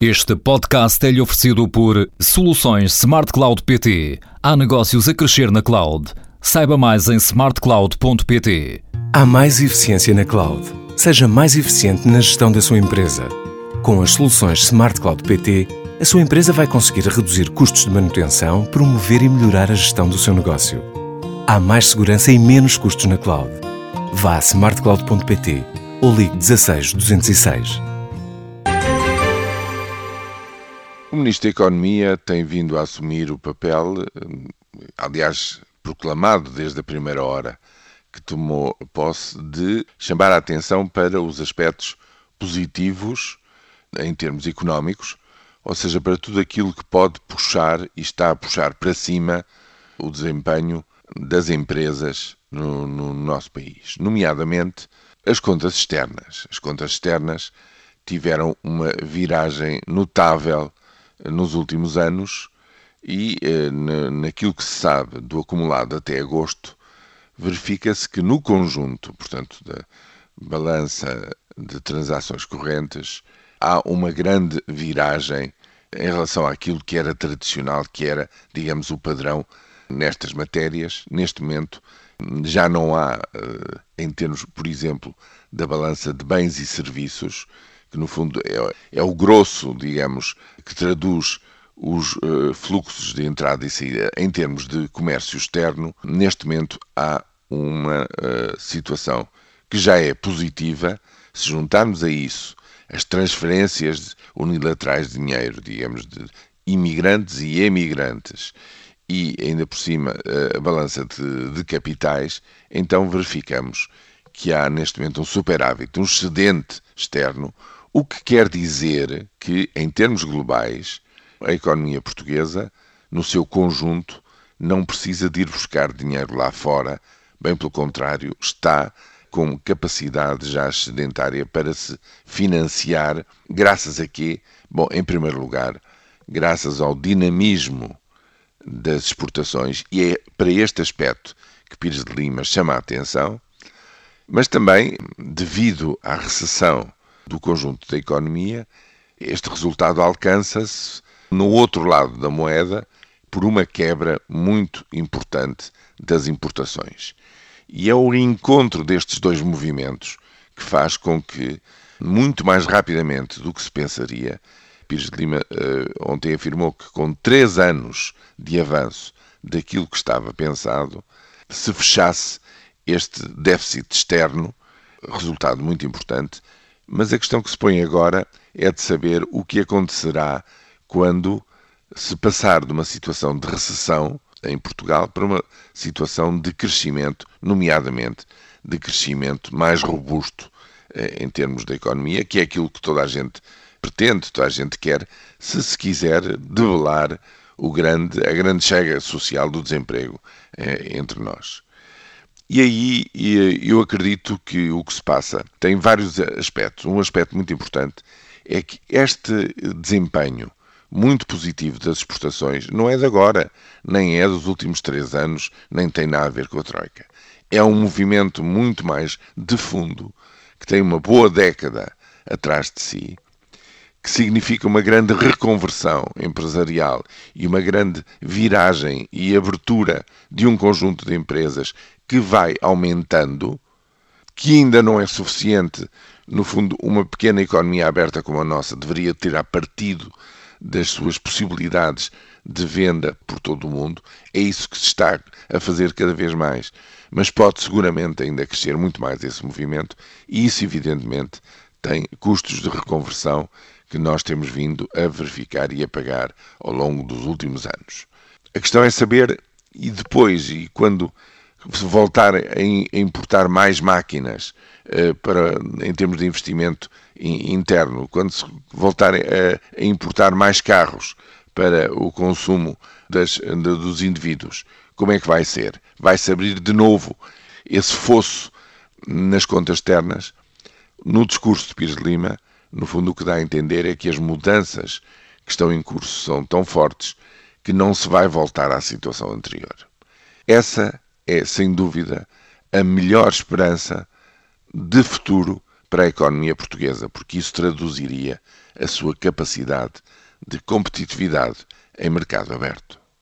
Este podcast é-lhe oferecido por Soluções Smart Cloud PT. Há negócios a crescer na cloud. Saiba mais em smartcloud.pt. Há mais eficiência na cloud. Seja mais eficiente na gestão da sua empresa. Com as soluções Smart Cloud PT, a sua empresa vai conseguir reduzir custos de manutenção, promover e melhorar a gestão do seu negócio. Há mais segurança e menos custos na cloud. Vá a smartcloud.pt ou ligue 16 206. O Ministro da Economia tem vindo a assumir o papel, aliás, proclamado desde a primeira hora que tomou posse, de chamar a atenção para os aspectos positivos em termos económicos, ou seja, para tudo aquilo que pode puxar e está a puxar para cima o desempenho das empresas no, no nosso país, nomeadamente as contas externas. As contas externas tiveram uma viragem notável nos últimos anos e eh, naquilo que se sabe do acumulado até agosto, verifica-se que no conjunto, portanto, da balança de transações correntes, há uma grande viragem em relação àquilo que era tradicional, que era, digamos, o padrão nestas matérias. Neste momento, já não há, eh, em termos, por exemplo, da balança de bens e serviços, que no fundo é, é o grosso, digamos, que traduz os uh, fluxos de entrada e saída em termos de comércio externo, neste momento há uma uh, situação que já é positiva. Se juntarmos a isso as transferências unilaterais de dinheiro, digamos, de imigrantes e emigrantes, e ainda por cima uh, a balança de, de capitais, então verificamos que há neste momento um superávit, um excedente externo, o que quer dizer que, em termos globais, a economia portuguesa, no seu conjunto, não precisa de ir buscar dinheiro lá fora, bem pelo contrário, está com capacidade já sedentária para se financiar, graças a quê? Bom, em primeiro lugar, graças ao dinamismo das exportações, e é para este aspecto que Pires de Lima chama a atenção, mas também devido à recessão do conjunto da economia, este resultado alcança-se no outro lado da moeda por uma quebra muito importante das importações. E é o encontro destes dois movimentos que faz com que, muito mais rapidamente do que se pensaria, Pires de Lima uh, ontem afirmou que com três anos de avanço daquilo que estava pensado, se fechasse este déficit externo, resultado muito importante, mas a questão que se põe agora é de saber o que acontecerá quando se passar de uma situação de recessão em Portugal para uma situação de crescimento, nomeadamente de crescimento mais robusto eh, em termos da economia, que é aquilo que toda a gente pretende, toda a gente quer, se se quiser debelar o grande, a grande chega social do desemprego eh, entre nós. E aí eu acredito que o que se passa tem vários aspectos. Um aspecto muito importante é que este desempenho muito positivo das exportações não é de agora, nem é dos últimos três anos, nem tem nada a ver com a Troika. É um movimento muito mais de fundo, que tem uma boa década atrás de si, que significa uma grande reconversão empresarial e uma grande viragem e abertura de um conjunto de empresas que vai aumentando, que ainda não é suficiente. No fundo, uma pequena economia aberta como a nossa deveria tirar partido das suas possibilidades de venda por todo o mundo. É isso que se está a fazer cada vez mais. Mas pode seguramente ainda crescer muito mais esse movimento, e isso, evidentemente, tem custos de reconversão que nós temos vindo a verificar e a pagar ao longo dos últimos anos. A questão é saber, e depois, e quando se voltar a importar mais máquinas uh, para, em termos de investimento interno, quando se voltar a, a importar mais carros para o consumo das, dos indivíduos, como é que vai ser? Vai-se abrir de novo esse fosso nas contas externas? No discurso de Pires de Lima, no fundo, o que dá a entender é que as mudanças que estão em curso são tão fortes que não se vai voltar à situação anterior. Essa é, sem dúvida, a melhor esperança de futuro para a economia portuguesa, porque isso traduziria a sua capacidade de competitividade em mercado aberto.